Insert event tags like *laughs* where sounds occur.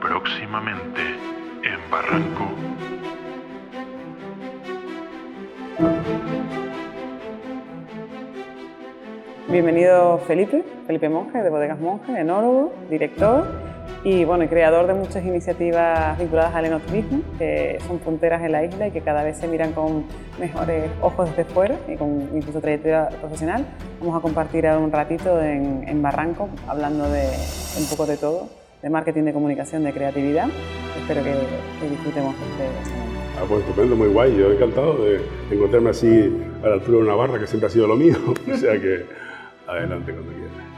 Próximamente en Barranco. Bienvenido Felipe, Felipe Monge de Bodegas Monge, enólogo, director y bueno, creador de muchas iniciativas vinculadas al enoturismo que son punteras en la isla y que cada vez se miran con mejores ojos desde fuera y con incluso trayectoria profesional. Vamos a compartir un ratito en, Barranco hablando de un poco de todo, de marketing, de comunicación, de creatividad. Espero que, disfrutemos de este. Ah, pues estupendo, muy guay. Yo encantado de encontrarme así a la altura de una barra, que siempre ha sido lo mío. *laughs* o sea que Adelante cuando quieras.